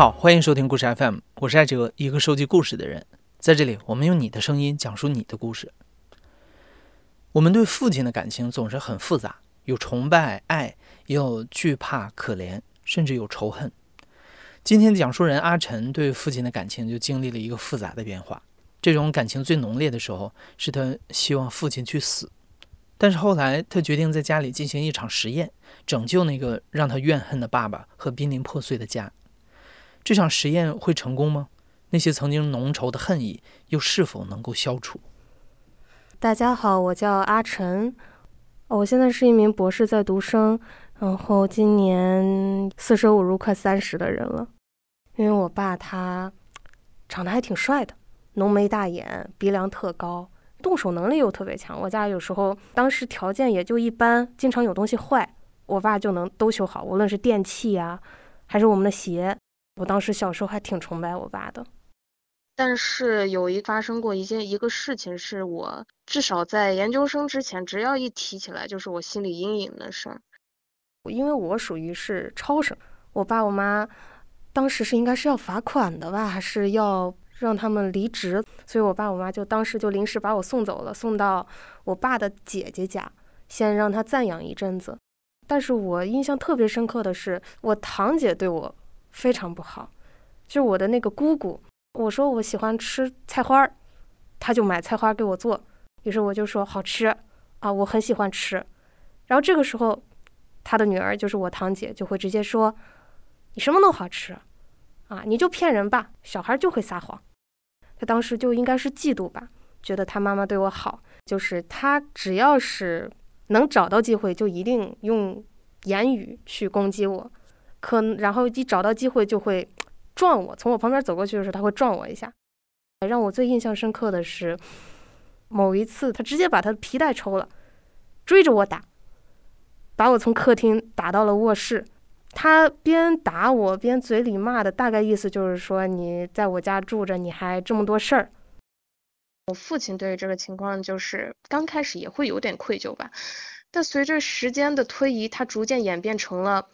好，欢迎收听故事 FM，我是艾哲，一个收集故事的人。在这里，我们用你的声音讲述你的故事。我们对父亲的感情总是很复杂，有崇拜、爱，也有惧怕、可怜，甚至有仇恨。今天讲述人阿晨对父亲的感情就经历了一个复杂的变化。这种感情最浓烈的时候，是他希望父亲去死，但是后来他决定在家里进行一场实验，拯救那个让他怨恨的爸爸和濒临破碎的家。这场实验会成功吗？那些曾经浓稠的恨意又是否能够消除？大家好，我叫阿晨，我现在是一名博士在读生，然后今年四舍五入快三十的人了。因为我爸他长得还挺帅的，浓眉大眼，鼻梁特高，动手能力又特别强。我家有时候当时条件也就一般，经常有东西坏，我爸就能都修好，无论是电器呀，还是我们的鞋。我当时小时候还挺崇拜我爸的，但是有一发生过一件一个事情，是我至少在研究生之前，只要一提起来，就是我心里阴影的事儿。因为我属于是超生，我爸我妈当时是应该是要罚款的吧，还是要让他们离职，所以我爸我妈就当时就临时把我送走了，送到我爸的姐姐家，先让他暂养一阵子。但是我印象特别深刻的是，我堂姐对我。非常不好，就我的那个姑姑，我说我喜欢吃菜花儿，他就买菜花给我做，于是我就说好吃啊，我很喜欢吃。然后这个时候，他的女儿就是我堂姐就会直接说，你什么都好吃啊，你就骗人吧，小孩就会撒谎。他当时就应该是嫉妒吧，觉得他妈妈对我好，就是他只要是能找到机会，就一定用言语去攻击我。可然后一找到机会就会撞我，从我旁边走过去的时候他会撞我一下。让我最印象深刻的是某一次，他直接把他的皮带抽了，追着我打，把我从客厅打到了卧室。他边打我边嘴里骂的，大概意思就是说你在我家住着，你还这么多事儿。我父亲对于这个情况就是刚开始也会有点愧疚吧，但随着时间的推移，他逐渐演变成了。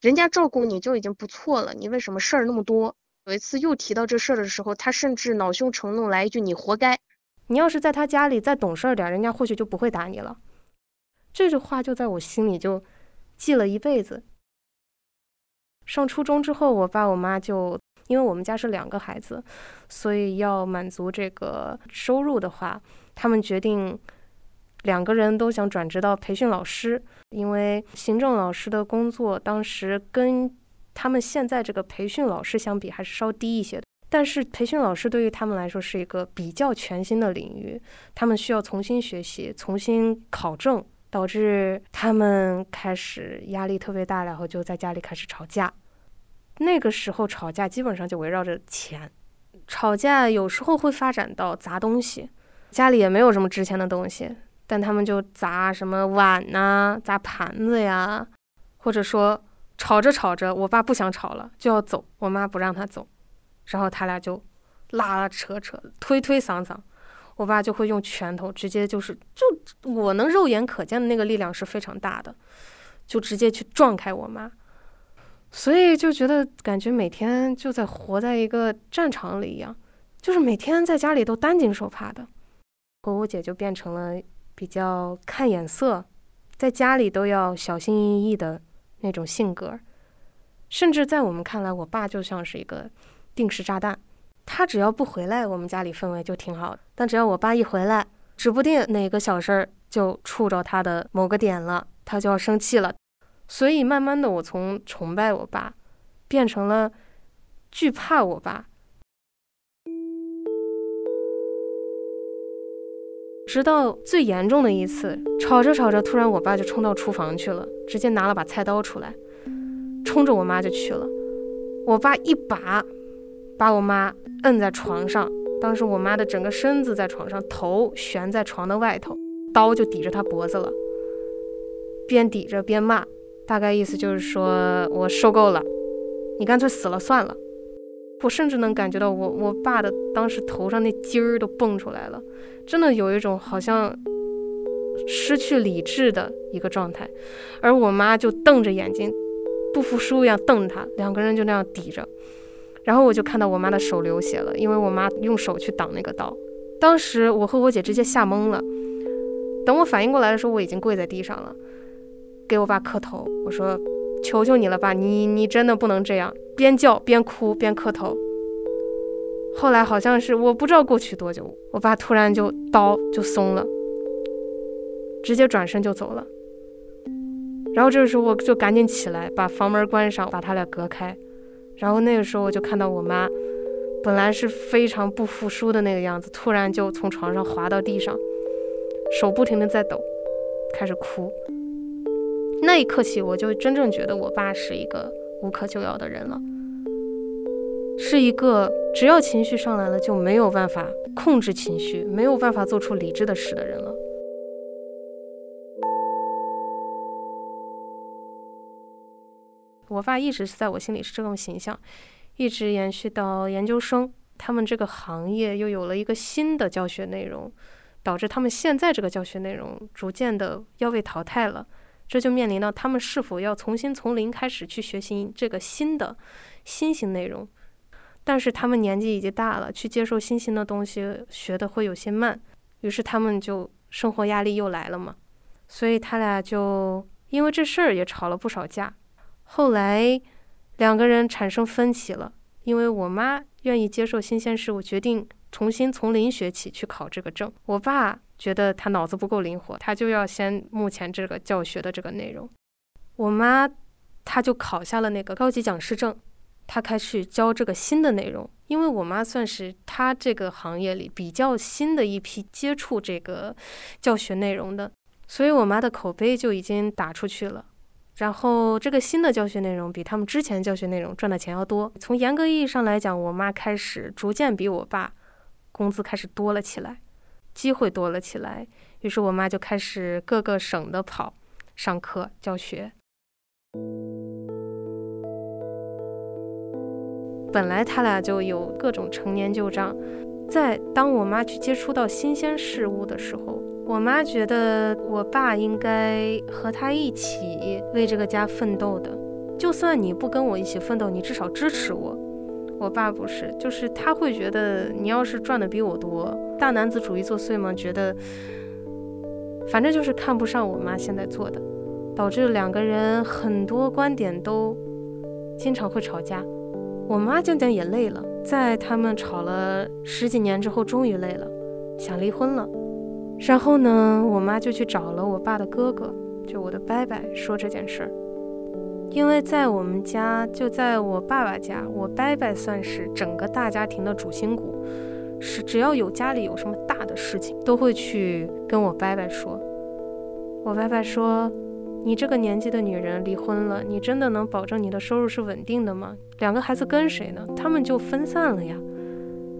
人家照顾你就已经不错了，你为什么事儿那么多？有一次又提到这事儿的时候，他甚至恼羞成怒来一句：“你活该！你要是在他家里再懂事点，人家或许就不会打你了。”这句话就在我心里就记了一辈子。上初中之后，我爸我妈就因为我们家是两个孩子，所以要满足这个收入的话，他们决定。两个人都想转职到培训老师，因为行政老师的工作当时跟他们现在这个培训老师相比还是稍低一些的。但是培训老师对于他们来说是一个比较全新的领域，他们需要重新学习、重新考证，导致他们开始压力特别大，然后就在家里开始吵架。那个时候吵架基本上就围绕着钱，吵架有时候会发展到砸东西，家里也没有什么值钱的东西。但他们就砸什么碗呐，砸盘子呀，或者说吵着吵着，我爸不想吵了，就要走，我妈不让他走，然后他俩就拉拉扯扯，推推搡搡，我爸就会用拳头直接就是，就我能肉眼可见的那个力量是非常大的，就直接去撞开我妈，所以就觉得感觉每天就在活在一个战场里一样，就是每天在家里都担惊受怕的，和我姐就变成了。比较看眼色，在家里都要小心翼翼的那种性格，甚至在我们看来，我爸就像是一个定时炸弹。他只要不回来，我们家里氛围就挺好的。但只要我爸一回来，指不定哪个小事儿就触着他的某个点了，他就要生气了。所以慢慢的，我从崇拜我爸，变成了惧怕我爸。直到最严重的一次，吵着吵着，突然我爸就冲到厨房去了，直接拿了把菜刀出来，冲着我妈就去了。我爸一把把我妈摁在床上，当时我妈的整个身子在床上，头悬在床的外头，刀就抵着她脖子了，边抵着边骂，大概意思就是说我受够了，你干脆死了算了。我甚至能感觉到我我爸的当时头上那筋儿都蹦出来了，真的有一种好像失去理智的一个状态，而我妈就瞪着眼睛，不服输一样瞪他，两个人就那样抵着。然后我就看到我妈的手流血了，因为我妈用手去挡那个刀。当时我和我姐直接吓懵了。等我反应过来的时候，我已经跪在地上了，给我爸磕头。我说：“求求你了，爸，你你真的不能这样。”边叫边哭边磕头。后来好像是我不知道过去多久，我爸突然就刀就松了，直接转身就走了。然后这个时候我就赶紧起来把房门关上，把他俩隔开。然后那个时候我就看到我妈，本来是非常不服输的那个样子，突然就从床上滑到地上，手不停的在抖，开始哭。那一刻起，我就真正觉得我爸是一个无可救药的人了，是一个只要情绪上来了就没有办法控制情绪，没有办法做出理智的事的人了。我爸一直是在我心里是这种形象，一直延续到研究生，他们这个行业又有了一个新的教学内容，导致他们现在这个教学内容逐渐的要被淘汰了，这就面临到他们是否要重新从零开始去学习这个新的新型内容，但是他们年纪已经大了，去接受新型的东西学的会有些慢，于是他们就生活压力又来了嘛，所以他俩就因为这事儿也吵了不少架。后来，两个人产生分歧了，因为我妈愿意接受新鲜事物，决定重新从零学起去考这个证。我爸觉得他脑子不够灵活，他就要先目前这个教学的这个内容。我妈，她就考下了那个高级讲师证，他开始教这个新的内容。因为我妈算是他这个行业里比较新的一批接触这个教学内容的，所以我妈的口碑就已经打出去了。然后这个新的教学内容比他们之前教学内容赚的钱要多。从严格意义上来讲，我妈开始逐渐比我爸工资开始多了起来，机会多了起来。于是我妈就开始各个省的跑上课教学。本来他俩就有各种陈年旧账，在当我妈去接触到新鲜事物的时候。我妈觉得我爸应该和他一起为这个家奋斗的，就算你不跟我一起奋斗，你至少支持我。我爸不是，就是他会觉得你要是赚的比我多，大男子主义作祟嘛，觉得反正就是看不上我妈现在做的，导致两个人很多观点都经常会吵架。我妈渐渐也累了，在他们吵了十几年之后，终于累了，想离婚了。然后呢，我妈就去找了我爸的哥哥，就我的伯伯，说这件事儿。因为在我们家，就在我爸爸家，我伯伯算是整个大家庭的主心骨，是只要有家里有什么大的事情，都会去跟我伯伯说。我伯伯说：“你这个年纪的女人离婚了，你真的能保证你的收入是稳定的吗？两个孩子跟谁呢？他们就分散了呀。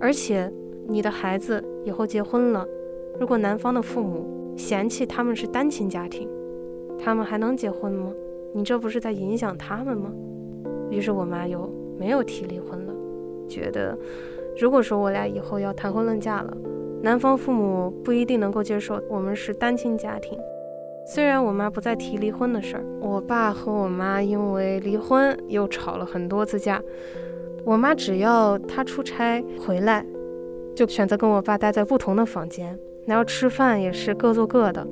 而且你的孩子以后结婚了。”如果男方的父母嫌弃他们是单亲家庭，他们还能结婚吗？你这不是在影响他们吗？于是我妈又没有提离婚了，觉得如果说我俩以后要谈婚论嫁了，男方父母不一定能够接受我们是单亲家庭。虽然我妈不再提离婚的事儿，我爸和我妈因为离婚又吵了很多次架。我妈只要他出差回来，就选择跟我爸待在不同的房间。然后吃饭也是各做各的，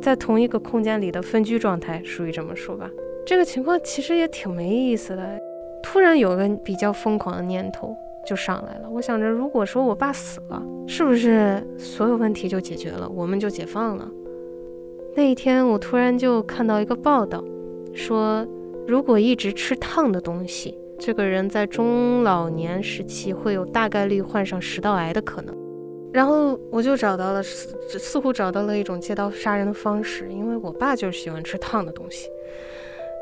在同一个空间里的分居状态，属于这么说吧。这个情况其实也挺没意思的。突然有个比较疯狂的念头就上来了，我想着，如果说我爸死了，是不是所有问题就解决了，我们就解放了？那一天，我突然就看到一个报道，说如果一直吃烫的东西，这个人在中老年时期会有大概率患上食道癌的可能。然后我就找到了，似似乎找到了一种借刀杀人的方式，因为我爸就是喜欢吃烫的东西。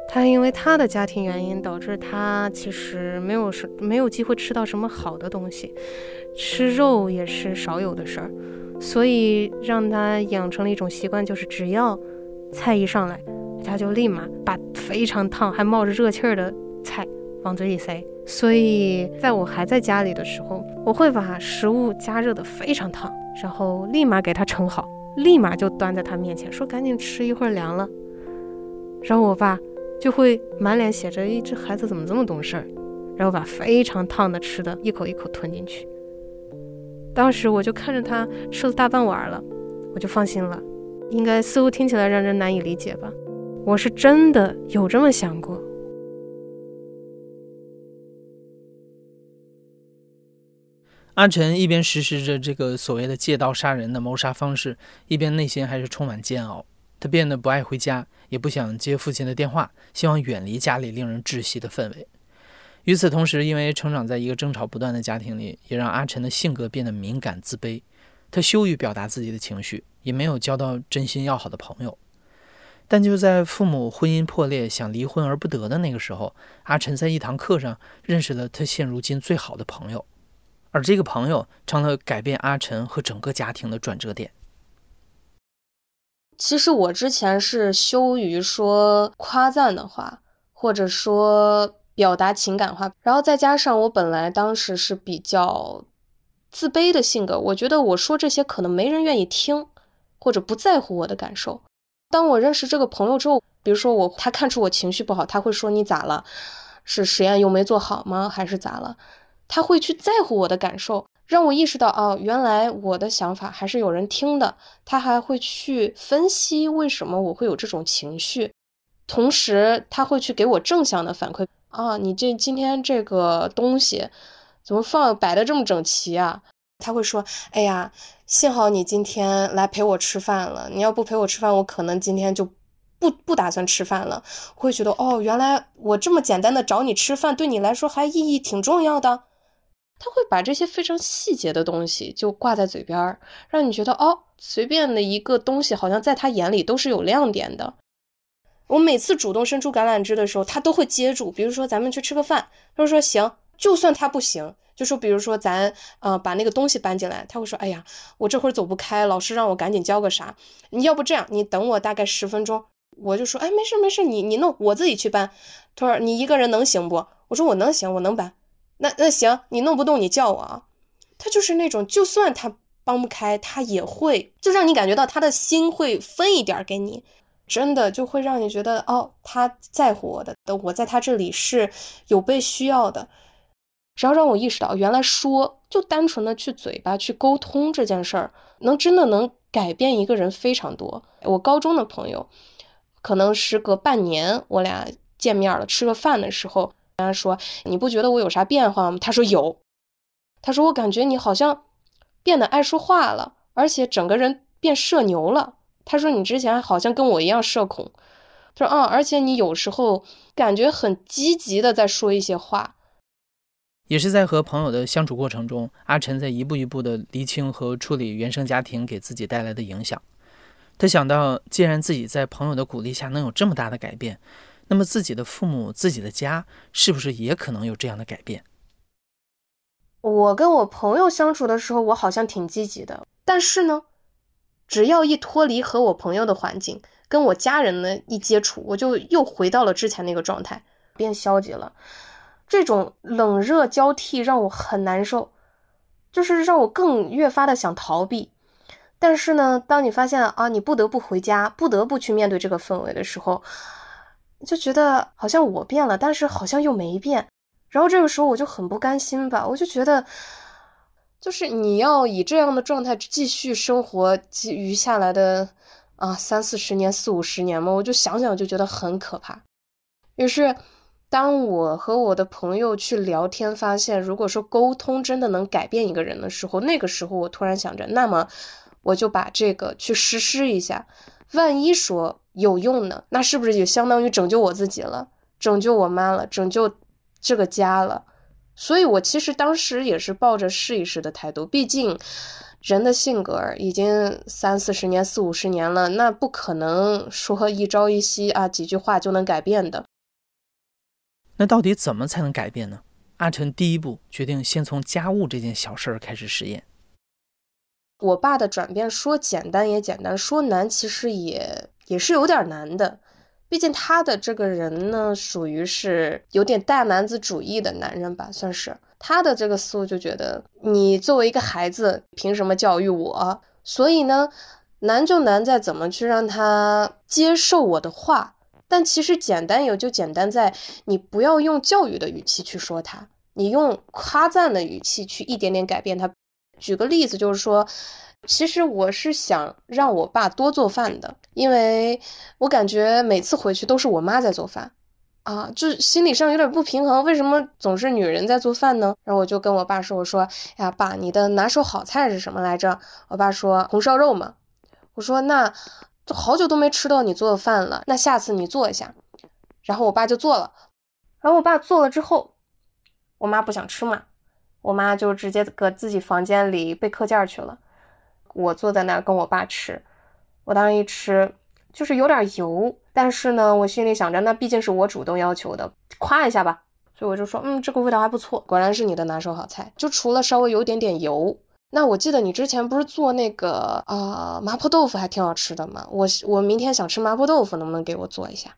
他因为他的家庭原因，导致他其实没有什没有机会吃到什么好的东西，吃肉也是少有的事儿，所以让他养成了一种习惯，就是只要菜一上来，他就立马把非常烫还冒着热气儿的菜往嘴里塞。所以，在我还在家里的时候，我会把食物加热的非常烫，然后立马给他盛好，立马就端在他面前，说赶紧吃，一会儿凉了。然后我爸就会满脸写着一只孩子怎么这么懂事儿，然后把非常烫的吃的一口一口吞进去。当时我就看着他吃了大半碗了，我就放心了。应该似乎听起来让人难以理解吧？我是真的有这么想过。阿晨一边实施着这个所谓的借刀杀人的谋杀方式，一边内心还是充满煎熬。他变得不爱回家，也不想接父亲的电话，希望远离家里令人窒息的氛围。与此同时，因为成长在一个争吵不断的家庭里，也让阿晨的性格变得敏感自卑。他羞于表达自己的情绪，也没有交到真心要好的朋友。但就在父母婚姻破裂、想离婚而不得的那个时候，阿晨在一堂课上认识了他现如今最好的朋友。而这个朋友成了改变阿晨和整个家庭的转折点。其实我之前是羞于说夸赞的话，或者说表达情感话，然后再加上我本来当时是比较自卑的性格，我觉得我说这些可能没人愿意听，或者不在乎我的感受。当我认识这个朋友之后，比如说我他看出我情绪不好，他会说你咋了？是实验又没做好吗？还是咋了？他会去在乎我的感受，让我意识到哦，原来我的想法还是有人听的。他还会去分析为什么我会有这种情绪，同时他会去给我正向的反馈啊，你这今天这个东西怎么放摆的这么整齐啊？他会说，哎呀，幸好你今天来陪我吃饭了，你要不陪我吃饭，我可能今天就不不打算吃饭了。会觉得哦，原来我这么简单的找你吃饭，对你来说还意义挺重要的。他会把这些非常细节的东西就挂在嘴边儿，让你觉得哦，随便的一个东西好像在他眼里都是有亮点的。我每次主动伸出橄榄枝的时候，他都会接住。比如说咱们去吃个饭，他就说行。就算他不行，就说比如说咱呃把那个东西搬进来，他会说哎呀，我这会儿走不开，老师让我赶紧交个啥，你要不这样，你等我大概十分钟。我就说哎没事没事，你你弄，我自己去搬。他说你一个人能行不？我说我能行，我能搬。那那行，你弄不动你叫我啊。他就是那种，就算他帮不开，他也会就让你感觉到他的心会分一点给你，真的就会让你觉得哦，他在乎我的，我在他这里是有被需要的。只要让我意识到，原来说就单纯的去嘴巴去沟通这件事儿，能真的能改变一个人非常多。我高中的朋友，可能时隔半年，我俩见面了，吃个饭的时候。他说：“你不觉得我有啥变化吗？”他说：“有。”他说：“我感觉你好像变得爱说话了，而且整个人变社牛了。”他说：“你之前好像跟我一样社恐。”他说：“啊，而且你有时候感觉很积极的在说一些话。”也是在和朋友的相处过程中，阿晨在一步一步的厘清和处理原生家庭给自己带来的影响。他想到，既然自己在朋友的鼓励下能有这么大的改变。那么自己的父母、自己的家，是不是也可能有这样的改变？我跟我朋友相处的时候，我好像挺积极的，但是呢，只要一脱离和我朋友的环境，跟我家人呢一接触，我就又回到了之前那个状态，变消极了。这种冷热交替让我很难受，就是让我更越发的想逃避。但是呢，当你发现啊，你不得不回家，不得不去面对这个氛围的时候，就觉得好像我变了，但是好像又没变，然后这个时候我就很不甘心吧，我就觉得，就是你要以这样的状态继续生活，余下来的啊三四十年、四五十年嘛，我就想想就觉得很可怕。于是，当我和我的朋友去聊天，发现如果说沟通真的能改变一个人的时候，那个时候我突然想着，那么我就把这个去实施一下，万一说。有用呢，那是不是就相当于拯救我自己了，拯救我妈了，拯救这个家了？所以，我其实当时也是抱着试一试的态度。毕竟，人的性格已经三四十年、四五十年了，那不可能说一朝一夕啊几句话就能改变的。那到底怎么才能改变呢？阿晨第一步决定先从家务这件小事儿开始实验。我爸的转变说简单也简单，说难其实也。也是有点难的，毕竟他的这个人呢，属于是有点大男子主义的男人吧，算是他的这个思路就觉得，你作为一个孩子，凭什么教育我？所以呢，难就难在怎么去让他接受我的话，但其实简单有就简单在你不要用教育的语气去说他，你用夸赞的语气去一点点改变他。举个例子，就是说，其实我是想让我爸多做饭的，因为我感觉每次回去都是我妈在做饭。啊，就心理上有点不平衡，为什么总是女人在做饭呢？然后我就跟我爸说：“我说哎呀，爸，你的拿手好菜是什么来着？”我爸说：“红烧肉嘛。”我说：“那都好久都没吃到你做的饭了，那下次你做一下。”然后我爸就做了，然后我爸做了之后，我妈不想吃嘛，我妈就直接搁自己房间里背课件去了。我坐在那儿跟我爸吃，我当时一吃就是有点油。但是呢，我心里想着，那毕竟是我主动要求的，夸一下吧。所以我就说，嗯，这个味道还不错，果然是你的拿手好菜。就除了稍微有点点油，那我记得你之前不是做那个啊麻婆豆腐还挺好吃的吗？我我明天想吃麻婆豆腐，能不能给我做一下？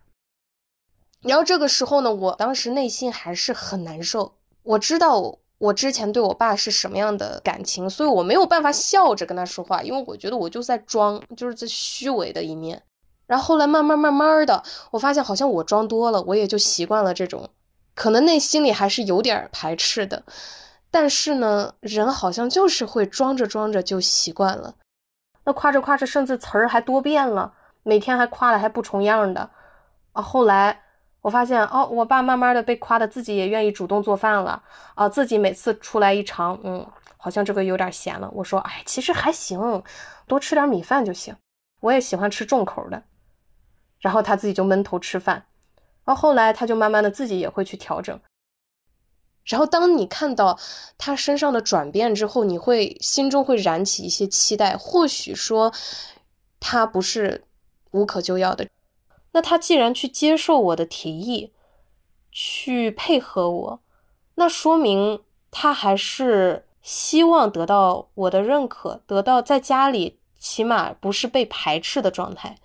然后这个时候呢，我当时内心还是很难受。我知道我之前对我爸是什么样的感情，所以我没有办法笑着跟他说话，因为我觉得我就在装，就是在虚伪的一面。然后后来慢慢慢慢的，我发现好像我装多了，我也就习惯了这种，可能内心里还是有点排斥的，但是呢，人好像就是会装着装着就习惯了。那夸着夸着，甚至词儿还多变了，每天还夸的还不重样的。啊，后来我发现哦，我爸慢慢的被夸的自己也愿意主动做饭了啊，自己每次出来一尝，嗯，好像这个有点咸了。我说，哎，其实还行，多吃点米饭就行。我也喜欢吃重口的。然后他自己就闷头吃饭，然后后来他就慢慢的自己也会去调整。然后当你看到他身上的转变之后，你会心中会燃起一些期待。或许说他不是无可救药的，那他既然去接受我的提议，去配合我，那说明他还是希望得到我的认可，得到在家里起码不是被排斥的状态。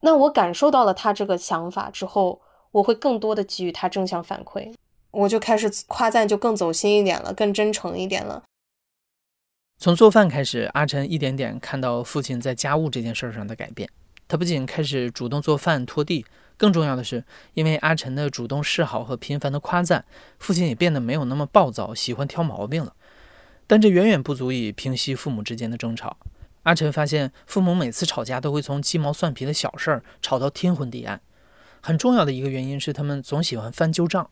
那我感受到了他这个想法之后，我会更多的给予他正向反馈，我就开始夸赞，就更走心一点了，更真诚一点了。从做饭开始，阿晨一点点看到父亲在家务这件事上的改变。他不仅开始主动做饭、拖地，更重要的是，因为阿晨的主动示好和频繁的夸赞，父亲也变得没有那么暴躁，喜欢挑毛病了。但这远远不足以平息父母之间的争吵。阿晨发现，父母每次吵架都会从鸡毛蒜皮的小事儿吵到天昏地暗。很重要的一个原因是，他们总喜欢翻旧账。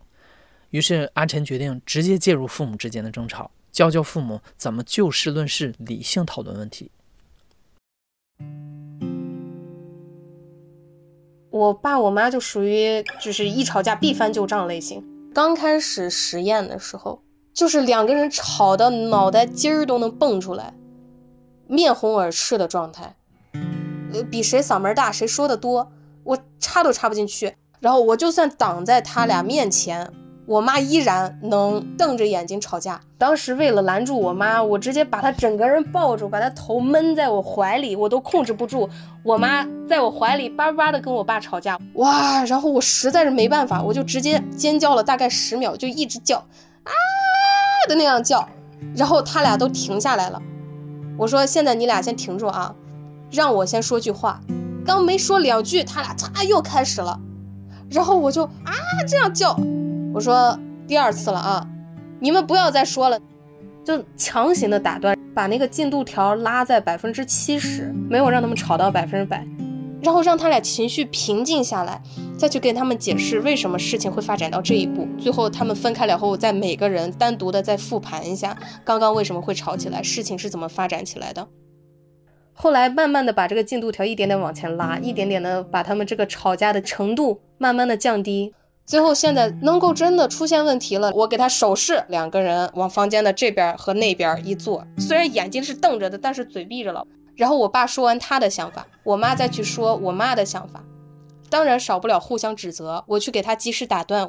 于是，阿晨决定直接介入父母之间的争吵，教教父母怎么就事论事、理性讨论问题。我爸我妈就属于就是一吵架必翻旧账类型。刚开始实验的时候，就是两个人吵的脑袋筋儿都能蹦出来。面红耳赤的状态，呃，比谁嗓门大，谁说的多，我插都插不进去。然后我就算挡在他俩面前，我妈依然能瞪着眼睛吵架。当时为了拦住我妈，我直接把她整个人抱住，把她头闷在我怀里，我都控制不住。我妈在我怀里叭叭的跟我爸吵架，哇！然后我实在是没办法，我就直接尖叫了大概十秒，就一直叫啊的那样叫，然后他俩都停下来了。我说：“现在你俩先停住啊，让我先说句话。刚没说两句，他俩嚓又开始了。然后我就啊这样叫，我说第二次了啊，你们不要再说了，就强行的打断，把那个进度条拉在百分之七十，没有让他们吵到百分之百，然后让他俩情绪平静下来，再去跟他们解释为什么事情会发展到这一步。最后他们分开了后，再每个人单独的再复盘一下，刚刚为什么会吵起来，事情是怎么发展起来的。后来慢慢的把这个进度条一点点往前拉，一点点的把他们这个吵架的程度慢慢的降低。最后现在能够真的出现问题了，我给他手势，两个人往房间的这边和那边一坐，虽然眼睛是瞪着的，但是嘴闭着了。然后我爸说完他的想法，我妈再去说我妈的想法，当然少不了互相指责。我去给他及时打断。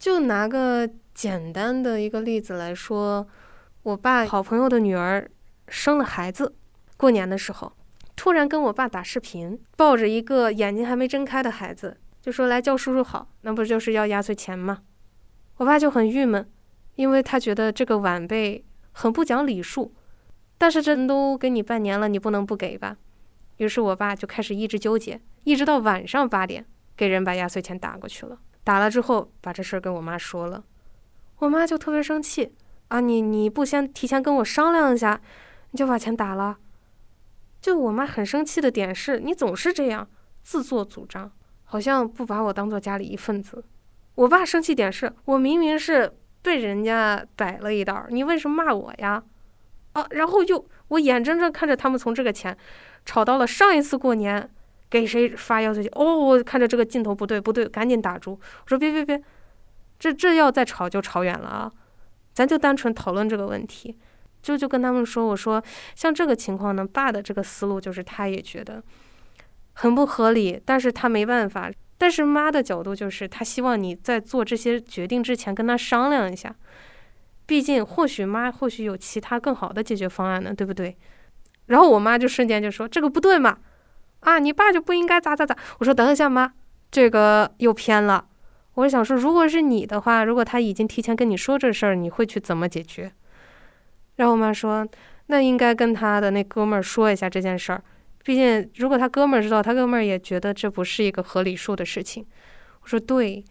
就拿个简单的一个例子来说，我爸好朋友的女儿生了孩子，过年的时候突然跟我爸打视频，抱着一个眼睛还没睁开的孩子，就说来叫叔叔好，那不就是要压岁钱吗？我爸就很郁闷，因为他觉得这个晚辈。很不讲礼数，但是这都给你半年了，你不能不给吧？于是我爸就开始一直纠结，一直到晚上八点，给人把压岁钱打过去了。打了之后，把这事儿跟我妈说了，我妈就特别生气啊！你你不先提前跟我商量一下，你就把钱打了。就我妈很生气的点是，你总是这样自作主张，好像不把我当做家里一份子。我爸生气点是我明明是被人家逮了一道，你为什么骂我呀？啊，然后又我眼睁睁看着他们从这个钱吵到了上一次过年给谁发压岁钱，哦，我看着这个劲头不对不对，赶紧打住，我说别别别，这这要再吵就吵远了啊，咱就单纯讨论这个问题。就就跟他们说，我说像这个情况呢，爸的这个思路就是他也觉得很不合理，但是他没办法。但是妈的角度就是他希望你在做这些决定之前跟他商量一下，毕竟或许妈或许有其他更好的解决方案呢，对不对？然后我妈就瞬间就说这个不对嘛，啊，你爸就不应该咋咋咋。我说等一下妈，这个又偏了。我想说，如果是你的话，如果他已经提前跟你说这事儿，你会去怎么解决？然后我妈说：“那应该跟他的那哥们儿说一下这件事儿，毕竟如果他哥们儿知道，他哥们儿也觉得这不是一个合理数的事情。”我说：“对。”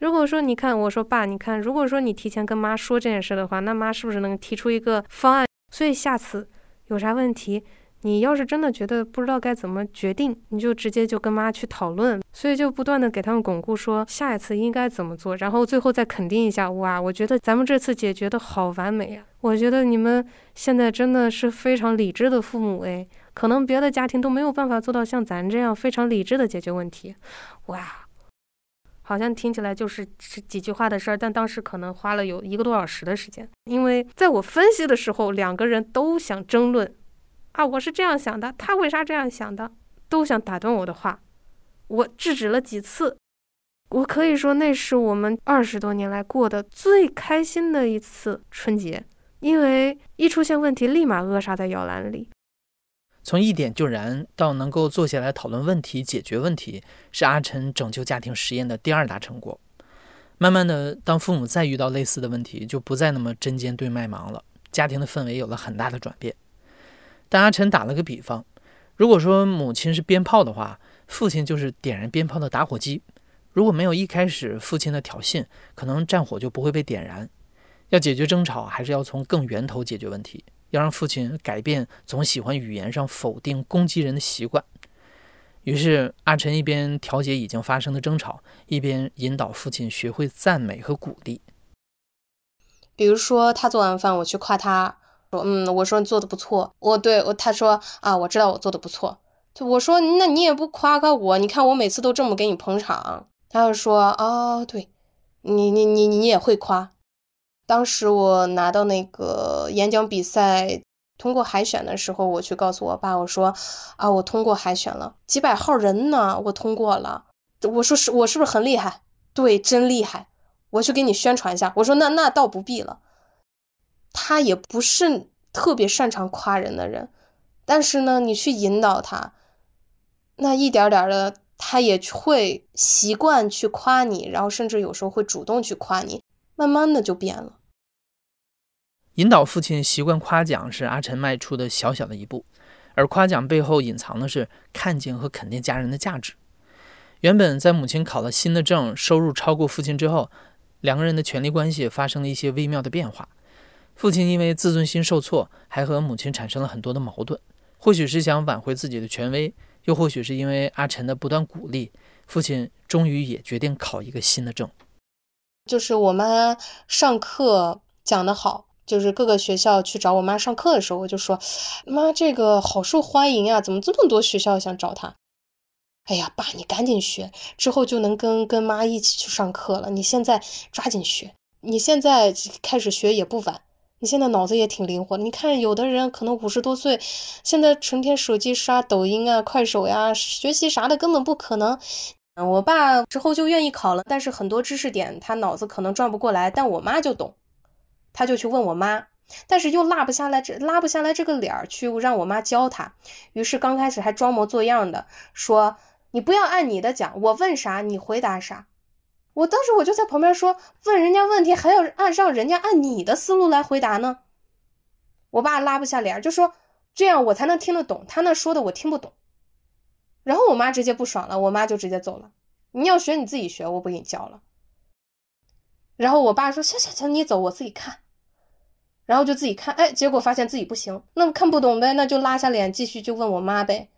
如果说你看，我说爸，你看，如果说你提前跟妈说这件事的话，那妈是不是能提出一个方案？所以下次有啥问题？你要是真的觉得不知道该怎么决定，你就直接就跟妈去讨论，所以就不断的给他们巩固说下一次应该怎么做，然后最后再肯定一下，哇，我觉得咱们这次解决的好完美啊！我觉得你们现在真的是非常理智的父母诶，可能别的家庭都没有办法做到像咱这样非常理智的解决问题，哇，好像听起来就是是几句话的事儿，但当时可能花了有一个多小时的时间，因为在我分析的时候，两个人都想争论。啊，我是这样想的，他为啥这样想的？都想打断我的话，我制止了几次。我可以说，那是我们二十多年来过的最开心的一次春节，因为一出现问题，立马扼杀在摇篮里。从一点就燃到能够坐下来讨论问题、解决问题，是阿晨拯救家庭实验的第二大成果。慢慢的，当父母再遇到类似的问题，就不再那么针尖对麦芒了，家庭的氛围有了很大的转变。但阿晨打了个比方，如果说母亲是鞭炮的话，父亲就是点燃鞭炮的打火机。如果没有一开始父亲的挑衅，可能战火就不会被点燃。要解决争吵，还是要从更源头解决问题，要让父亲改变总喜欢语言上否定、攻击人的习惯。于是，阿晨一边调解已经发生的争吵，一边引导父亲学会赞美和鼓励。比如说，他做完饭，我去夸他。说嗯，我说你做的不错，我对我他说啊，我知道我做的不错。就我说那你也不夸夸我，你看我每次都这么给你捧场。他就说啊，对，你你你你也会夸。当时我拿到那个演讲比赛通过海选的时候，我去告诉我爸，我说啊，我通过海选了，几百号人呢，我通过了。我说是我是不是很厉害？对，真厉害。我去给你宣传一下。我说那那倒不必了。他也不是特别擅长夸人的人，但是呢，你去引导他，那一点点的，他也会习惯去夸你，然后甚至有时候会主动去夸你，慢慢的就变了。引导父亲习惯夸奖是阿晨迈出的小小的一步，而夸奖背后隐藏的是看见和肯定家人的价值。原本在母亲考了新的证，收入超过父亲之后，两个人的权力关系发生了一些微妙的变化。父亲因为自尊心受挫，还和母亲产生了很多的矛盾。或许是想挽回自己的权威，又或许是因为阿晨的不断鼓励，父亲终于也决定考一个新的证。就是我妈上课讲得好，就是各个学校去找我妈上课的时候，我就说：“妈，这个好受欢迎啊，怎么这么多学校想找她？”哎呀，爸，你赶紧学，之后就能跟跟妈一起去上课了。你现在抓紧学，你现在开始学也不晚。你现在脑子也挺灵活，你看有的人可能五十多岁，现在成天手机刷抖音啊、快手呀，学习啥的根本不可能。我爸之后就愿意考了，但是很多知识点他脑子可能转不过来，但我妈就懂，他就去问我妈，但是又拉不下来这拉不下来这个脸儿去让我妈教他，于是刚开始还装模作样的说：“你不要按你的讲，我问啥你回答啥。”我当时我就在旁边说，问人家问题还要按让人家按你的思路来回答呢。我爸拉不下脸，就说这样我才能听得懂，他那说的我听不懂。然后我妈直接不爽了，我妈就直接走了。你要学你自己学，我不给你教了。然后我爸说：“行行行，你走，我自己看。”然后就自己看，哎，结果发现自己不行，那看不懂呗，那就拉下脸继续就问我妈呗。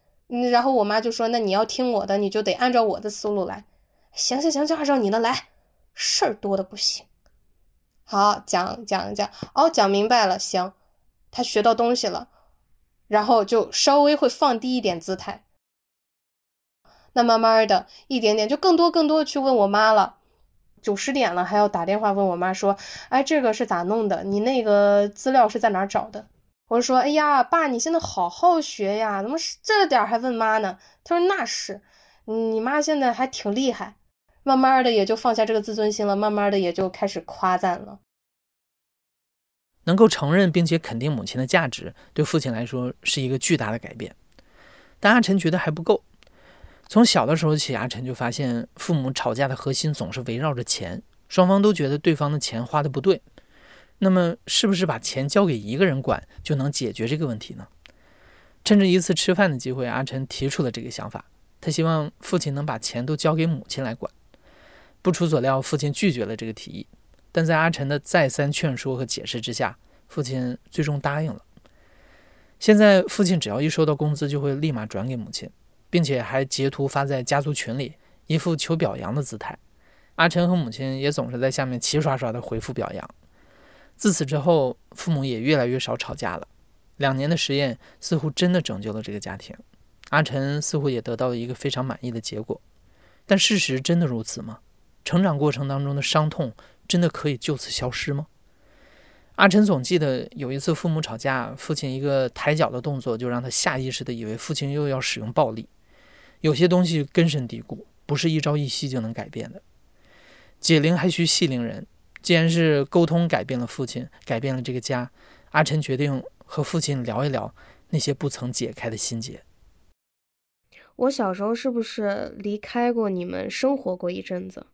然后我妈就说：“那你要听我的，你就得按照我的思路来。”行行行，就按照你的来，事儿多的不行。好，讲讲讲，哦，讲明白了，行，他学到东西了，然后就稍微会放低一点姿态。那慢慢的一点点，就更多更多的去问我妈了。九十点了，还要打电话问我妈说：“哎，这个是咋弄的？你那个资料是在哪找的？”我说：“哎呀，爸，你现在好好学呀，怎么这点还问妈呢？”他说：“那是，你妈现在还挺厉害。”慢慢的也就放下这个自尊心了，慢慢的也就开始夸赞了。能够承认并且肯定母亲的价值，对父亲来说是一个巨大的改变。但阿晨觉得还不够。从小的时候起，阿晨就发现父母吵架的核心总是围绕着钱，双方都觉得对方的钱花的不对。那么，是不是把钱交给一个人管就能解决这个问题呢？趁着一次吃饭的机会，阿晨提出了这个想法。他希望父亲能把钱都交给母亲来管。不出所料，父亲拒绝了这个提议。但在阿晨的再三劝说和解释之下，父亲最终答应了。现在，父亲只要一收到工资，就会立马转给母亲。并且还截图发在家族群里，一副求表扬的姿态。阿晨和母亲也总是在下面齐刷刷的回复表扬。自此之后，父母也越来越少吵架了。两年的实验似乎真的拯救了这个家庭，阿晨似乎也得到了一个非常满意的结果。但事实真的如此吗？成长过程当中的伤痛真的可以就此消失吗？阿晨总记得有一次父母吵架，父亲一个抬脚的动作就让他下意识的以为父亲又要使用暴力。有些东西根深蒂固，不是一朝一夕就能改变的。解铃还需系铃人，既然是沟通改变了父亲，改变了这个家，阿晨决定和父亲聊一聊那些不曾解开的心结。我小时候是不是离开过你们，生活过一阵子？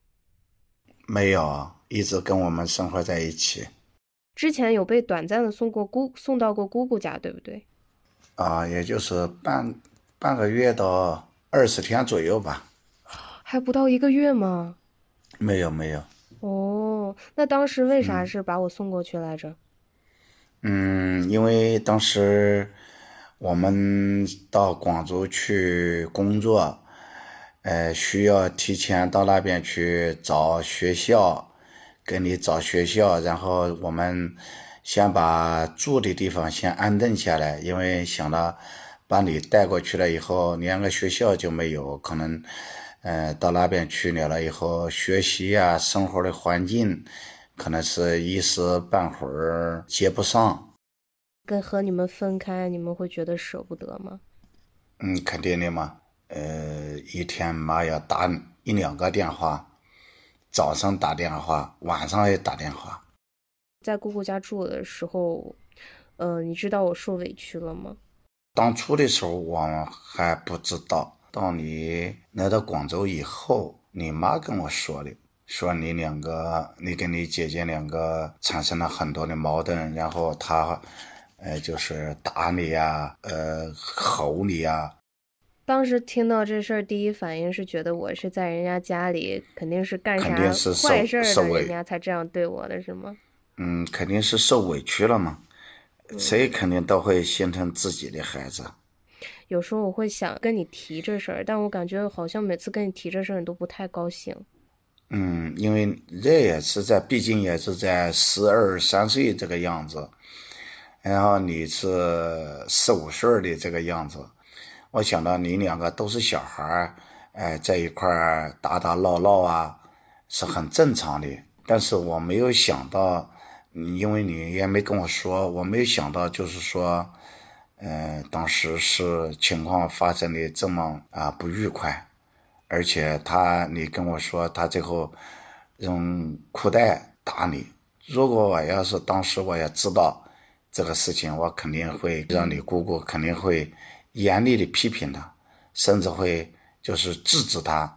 没有，一直跟我们生活在一起。之前有被短暂的送过姑，送到过姑姑家，对不对？啊，也就是半半个月到。二十天左右吧，还不到一个月吗？没有没有。哦，那当时为啥是把我送过去来着？嗯，因为当时我们到广州去工作，呃，需要提前到那边去找学校，给你找学校，然后我们先把住的地方先安顿下来，因为想到。把你带过去了以后，连个学校就没有，可能，呃，到那边去了了以后，学习呀、生活的环境，可能是一时半会儿接不上。跟和你们分开，你们会觉得舍不得吗？嗯，肯定的嘛。呃，一天妈要打一两个电话，早上打电话，晚上也打电话。在姑姑家住的时候，呃，你知道我受委屈了吗？当初的时候我还不知道，到你来到广州以后，你妈跟我说的，说你两个，你跟你姐姐两个产生了很多的矛盾，然后她，呃，就是打你呀，呃，吼你呀。当时听到这事儿，第一反应是觉得我是在人家家里，肯定是干啥坏事的，人家才这样对我的，是吗？嗯，肯定是受委屈了嘛。谁肯定都会心疼自己的孩子。有时候我会想跟你提这事儿，但我感觉好像每次跟你提这事儿，你都不太高兴。嗯，因为这也是在，毕竟也是在十二三岁这个样子，然后你是四五岁的这个样子，我想到你两个都是小孩儿，哎，在一块儿打打闹闹啊，是很正常的。但是我没有想到。因为你也没跟我说，我没有想到，就是说，嗯，当时是情况发生的这么啊不愉快，而且他，你跟我说他最后用裤带打你。如果我要是当时我也知道这个事情，我肯定会让你姑姑肯定会严厉的批评他，甚至会就是制止他，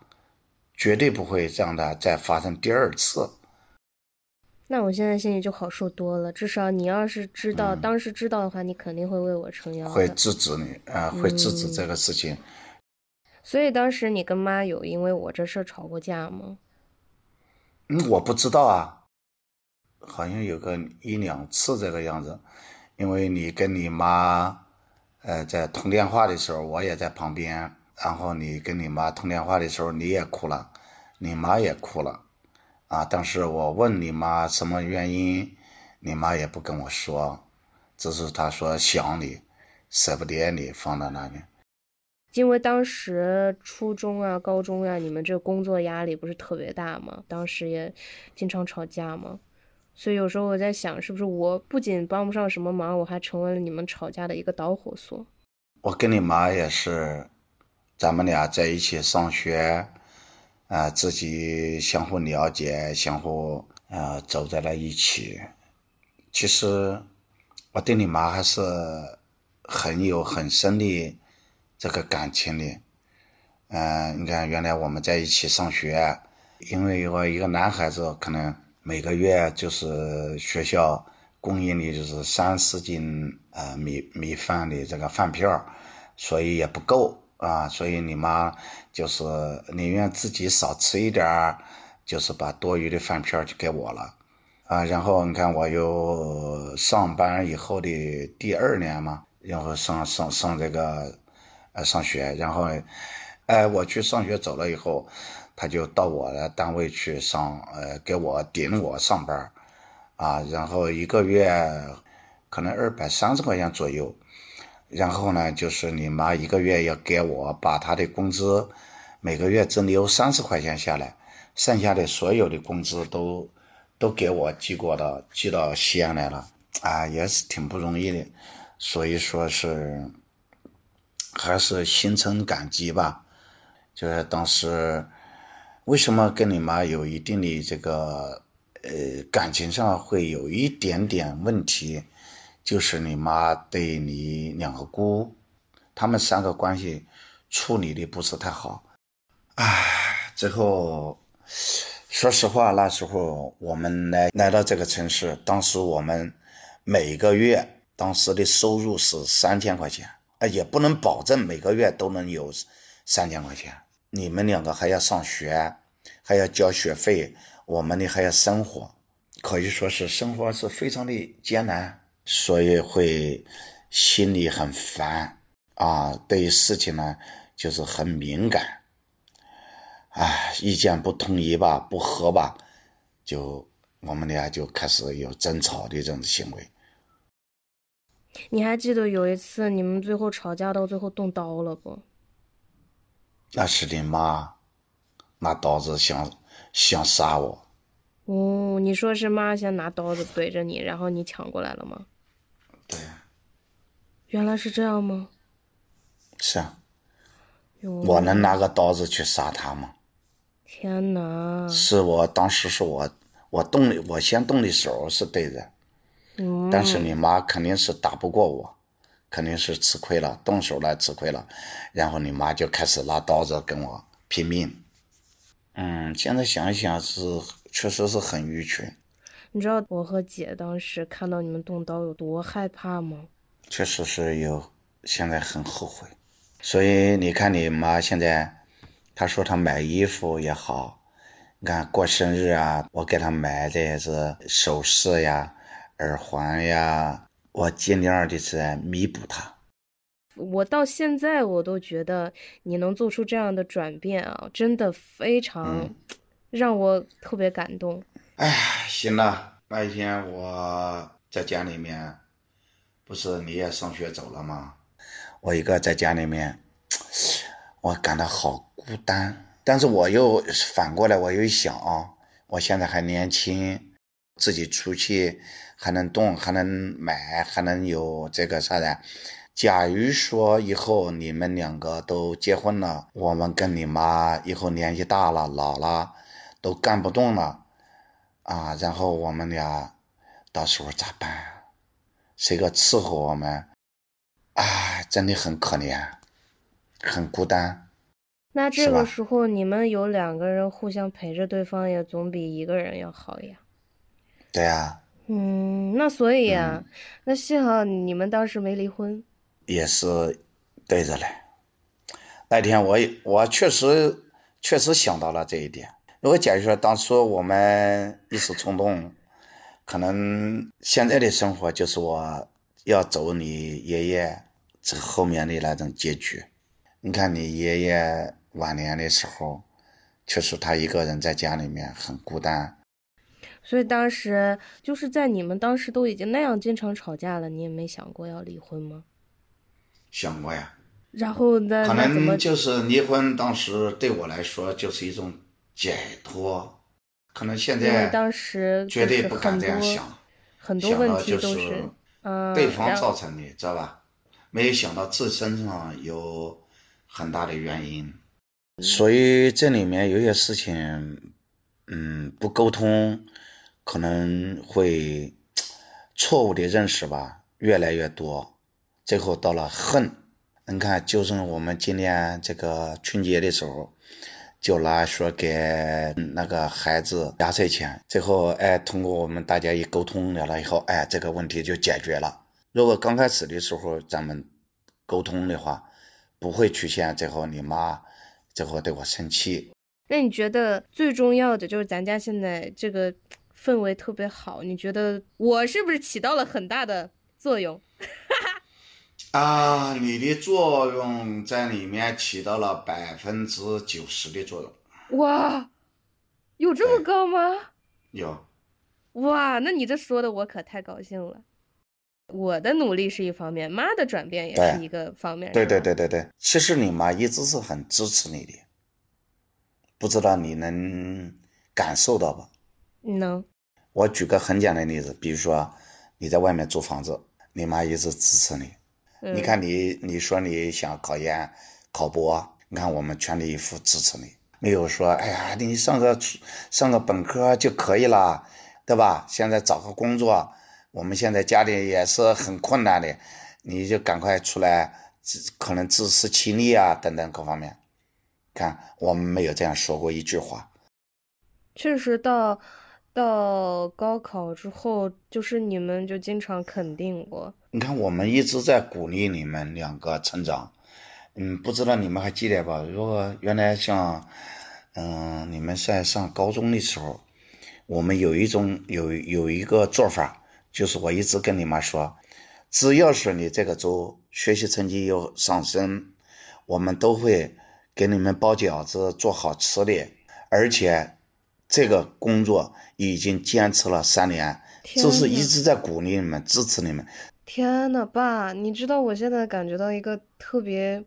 绝对不会让他再发生第二次。那我现在心里就好受多了，至少你要是知道当时知道的话，你肯定会为我撑腰。会制止你，啊，会制止这个事情。所以当时你跟妈有因为我这事儿吵过架吗？嗯，我不知道啊，好像有个一两次这个样子，因为你跟你妈，呃，在通电话的时候，我也在旁边，然后你跟你妈通电话的时候，你也哭了，你妈也哭了，啊，当时我问你妈什么原因，你妈也不跟我说，只是她说想你，舍不得你放在那里。因为当时初中啊、高中呀、你们这工作压力不是特别大吗？当时也经常吵架嘛，所以有时候我在想，是不是我不仅帮不上什么忙，我还成为了你们吵架的一个导火索？我跟你妈也是，咱们俩在一起上学，啊、自己相互了解，相互啊、走在了一起。其实我对你妈还是很有很深的这个感情的。嗯、你看，原来我们在一起上学，因为有一个男孩子，可能每个月就是学校供应的就是三四斤呃米米饭的这个饭票，所以也不够啊，所以你妈就是宁愿自己少吃一点，就是把多余的饭票就给我了。啊，然后你看我又上班以后的第二年嘛，然后上上上这个呃上学，然后哎我去上学走了以后，他就到我的单位去上呃给我顶我上班啊，然后一个月可能二百三十块钱左右，然后呢就是你妈一个月要给我把她的工资每个月只留三十块钱下来，剩下的所有的工资都。都给我寄过到寄到西安来了，啊，也是挺不容易的，所以说是还是心存感激吧。就是当时为什么跟你妈有一定的这个呃感情上会有一点点问题，就是你妈对你两个姑，他们三个关系处理的不是太好，唉，最后。说实话，那时候我们来来到这个城市，当时我们每个月当时的收入是三千块钱，啊，也不能保证每个月都能有三千块钱。你们两个还要上学，还要交学费，我们呢还要生活，可以说是生活是非常的艰难，所以会心里很烦啊，对于事情呢就是很敏感。唉，意见不统一吧，不合吧，就我们俩就开始有争吵的这种行为。你还记得有一次你们最后吵架到最后动刀了不？那是你妈拿刀子想想杀我，哦，你说是妈先拿刀子怼着你，然后你抢过来了吗？对，原来是这样吗？是啊，我能拿个刀子去杀他吗？天哪！是我当时是我我动的，我先动的手是对的，嗯，但是你妈肯定是打不过我，肯定是吃亏了，动手了吃亏了，然后你妈就开始拿刀子跟我拼命。嗯，现在想一想是确实是很愚蠢，你知道我和姐当时看到你们动刀有多害怕吗？确实是有，现在很后悔。所以你看你妈现在，她说她买衣服也好，你看过生日啊，我给她买的也是首饰呀、耳环呀，我尽量的是弥补她。我到现在我都觉得你能做出这样的转变啊，真的非常嗯让我特别感动。哎，行了，那一天我在家里面，不是你也上学走了吗？我一个在家里面，我感到好孤单。但是我又反过来，我又一想啊，我现在还年轻，自己出去还能动，还能买，还能有这个啥的。假如说以后你们两个都结婚了，我们跟你妈以后年纪大了、老了，都干不动了。啊，然后我们俩到时候咋办？谁个伺候我们？啊，真的很可怜，很孤单。那这个时候你们有两个人互相陪着对方，也总比一个人要好呀。对啊、嗯，那所以嗯啊，那幸好你们当时没离婚。也是对着嘞。那天我我确实确实想到了这一点。如果假如说当初我们一时冲动，可能现在的生活就是我要走你爷爷这后面的那种结局。你看你爷爷晚年的时候，确实他一个人在家里面很孤单。所以当时就是在你们当时都已经那样经常吵架了，你也没想过要离婚吗？想过呀。然后呢可能就是离婚，当时对我来说就是一种解脱。可能现在当时绝对不敢这样想，很多问题都是，嗯，对方造成的，知道吧？没有想到自身上有很大的原因，所以这里面有些事情，嗯，不沟通，可能会错误的认识吧，越来越多，最后到了恨。你看，就是我们今年这个春节的时候，就拿说给那个孩子压岁钱，最后哎，通过我们大家一沟通了了以后，哎，这个问题就解决了。如果刚开始的时候咱们沟通的话，不会出现最后你妈最后对我生气。那你觉得最重要的就是咱家现在这个氛围特别好，你觉得我是不是起到了很大的作用？啊，你的作用在里面起到了百分之九十的作用。哇，有这么高吗？有，哇，那你这说的我可太高兴了。我的努力是一方面，妈的转变也是一个方面。对对对对对，其实你妈一直是很支持你的，不知道你能感受到吧？能，我举个很简单的例子，比如说你在外面租房子，你妈一直支持你。嗯、你看你，你说你想考研、考博，你看我们全力以赴支持你，没有说哎呀，你上个上个本科就可以了，对吧？现在找个工作，我们现在家里也是很困难的，你就赶快出来，可能自食其力啊，等等各方面。看我们没有这样说过一句话，确实到到高考之后，就是你们就经常肯定我。你看我们一直在鼓励你们两个成长。嗯，不知道你们还记得吧？如果原来像，嗯，你们在上高中的时候，我们有一种有有一个做法，就是我一直跟你妈说，只要是你这个周学习成绩有上升，我们都会给你们包饺子，做好吃的，而且这个工作已经坚持了三年，就是一直在鼓励你们，支持你们。天呐，爸，你知道我现在感觉到一个特别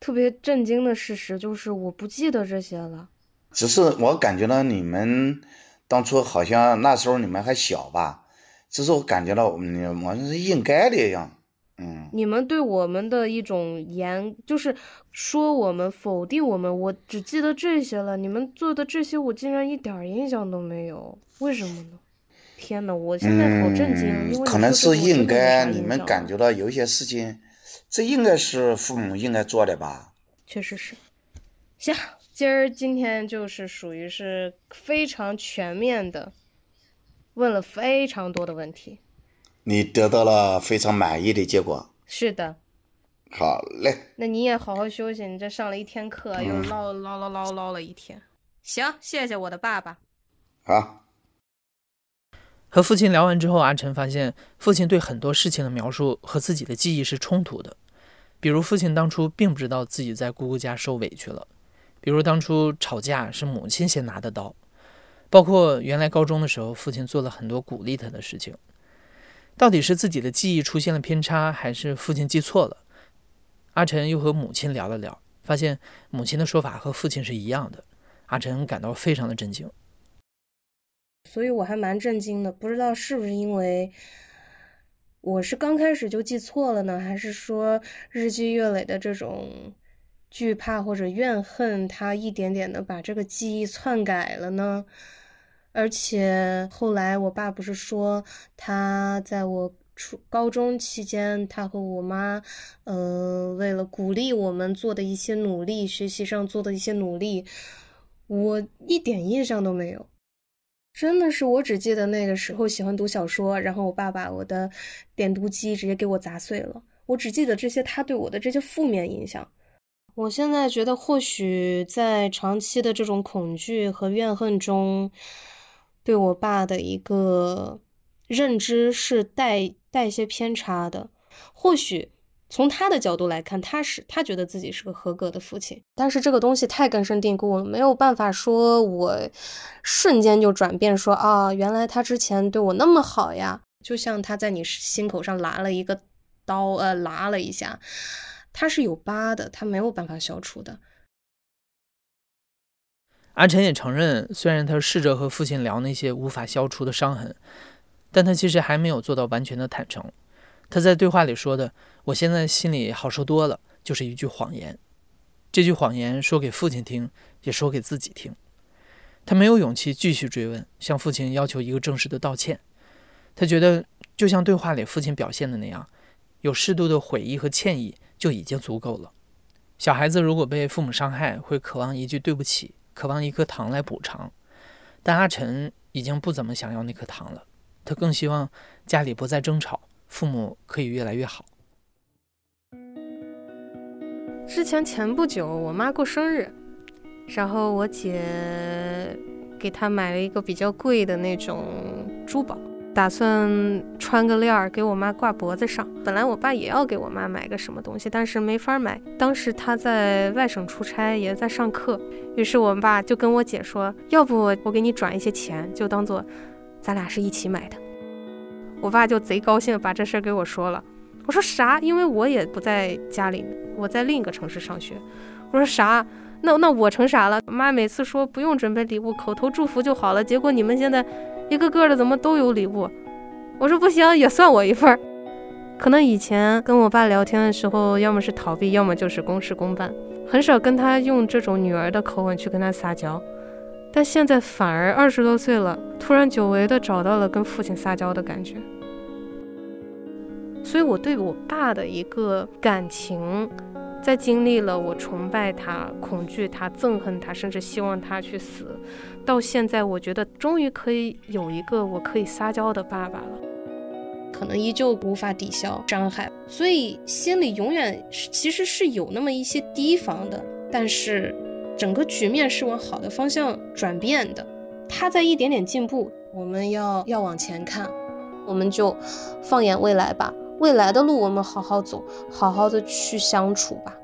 特别震惊的事实，就是我不记得这些了。只是我感觉到你们当初好像那时候你们还小吧，只是我感觉到我们我是应该的样，嗯，你们对我们的一种言，就是说我们、否定我们，我只记得这些了。你们做的这些，我竟然一点儿印象都没有，为什么呢？天呐，我现在好震惊，因为可能是应该你们感觉到有一些事情，这应该是父母应该做的吧？确实是。行，今儿今天就是属于是非常全面的，问了非常多的问题。你得到了非常满意的结果，是的，好嘞，那你也好好休息，你这上了一天课，又嗯唠唠唠唠唠了一天。行，谢谢我的爸爸。好。和父亲聊完之后，阿晨发现父亲对很多事情的描述和自己的记忆是冲突的。比如，父亲当初并不知道自己在姑姑家受委屈了；比如，当初吵架是母亲先拿的刀；包括原来高中的时候，父亲做了很多鼓励他的事情。到底是自己的记忆出现了偏差，还是父亲记错了？阿晨又和母亲聊了聊，发现母亲的说法和父亲是一样的。阿晨感到非常的震惊。所以我还蛮震惊的，不知道是不是因为我是刚开始就记错了呢，还是说日积月累的这种惧怕或者怨恨，他一点点的把这个记忆篡改了呢？而且后来我爸不是说他在我初高中期间，他和我妈，呃，为了鼓励我们做的一些努力，学习上做的一些努力，我一点印象都没有。真的是，我只记得那个时候喜欢读小说，然后我爸把我的点读机直接给我砸碎了。我只记得这些他对我的这些负面影响。我现在觉得，或许在长期的这种恐惧和怨恨中，对我爸的一个认知是带带一些偏差的。或许从他的角度来看，他是他觉得自己是个合格的父亲，但是这个东西太根深蒂固了，没有办法说我瞬间就转变，说啊，原来他之前对我那么好呀，就像他在你心口上拉了一个刀，呃，拉了一下。他是有疤的，他没有办法消除的。阿晨也承认，虽然他试着和父亲聊那些无法消除的伤痕，但他其实还没有做到完全的坦诚。他在对话里说的“我现在心里好受多了”，就是一句谎言。这句谎言说给父亲听，也说给自己听。他没有勇气继续追问，向父亲要求一个正式的道歉。他觉得，就像对话里父亲表现的那样，有适度的悔意和歉意。就已经足够了。小孩子如果被父母伤害，会渴望一句对不起，渴望一颗糖来补偿。但阿晨已经不怎么想要那颗糖了，他更希望家里不再争吵，父母可以越来越好。之前前不久，我妈过生日，然后我姐给她买了一个比较贵的那种珠宝。打算穿个链儿给我妈挂脖子上。本来我爸也要给我妈买个什么东西，但是没法买。当时他在外省出差，也在上课。于是我爸就跟我姐说：“要不我给你转一些钱，就当做咱俩是一起买的。”我爸就贼高兴，把这事儿给我说了。我说啥？因为我也不在家里，我在另一个城市上学。我说啥？那那我成啥了？妈每次说不用准备礼物，口头祝福就好了。结果你们现在。一个个的怎么都有礼物？我说不行，也算我一份儿。可能以前跟我爸聊天的时候，要么是逃避，要么就是公事公办，很少跟他用这种女儿的口吻去跟他撒娇。但现在反而二十多岁了，突然久违的找到了跟父亲撒娇的感觉。所以我对我爸的一个感情。在经历了我崇拜他、恐惧他、憎恨他，甚至希望他去死，到现在，我觉得终于可以有一个我可以撒娇的爸爸了。可能依旧无法抵消伤害，所以心里永远其实是有那么一些提防的。但是整个局面是往好的方向转变的，他在一点点进步。我们要要往前看，我们就放眼未来吧。未来的路，我们好好走，好好的去相处吧。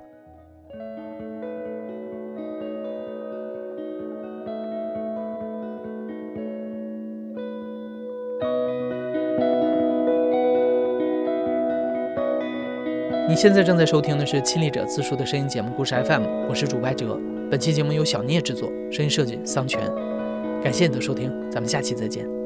你现在正在收听的是《亲历者自述》的声音节目故事 FM，我是主播哲。本期节目由小聂制作，声音设计桑泉。感谢你的收听，咱们下期再见。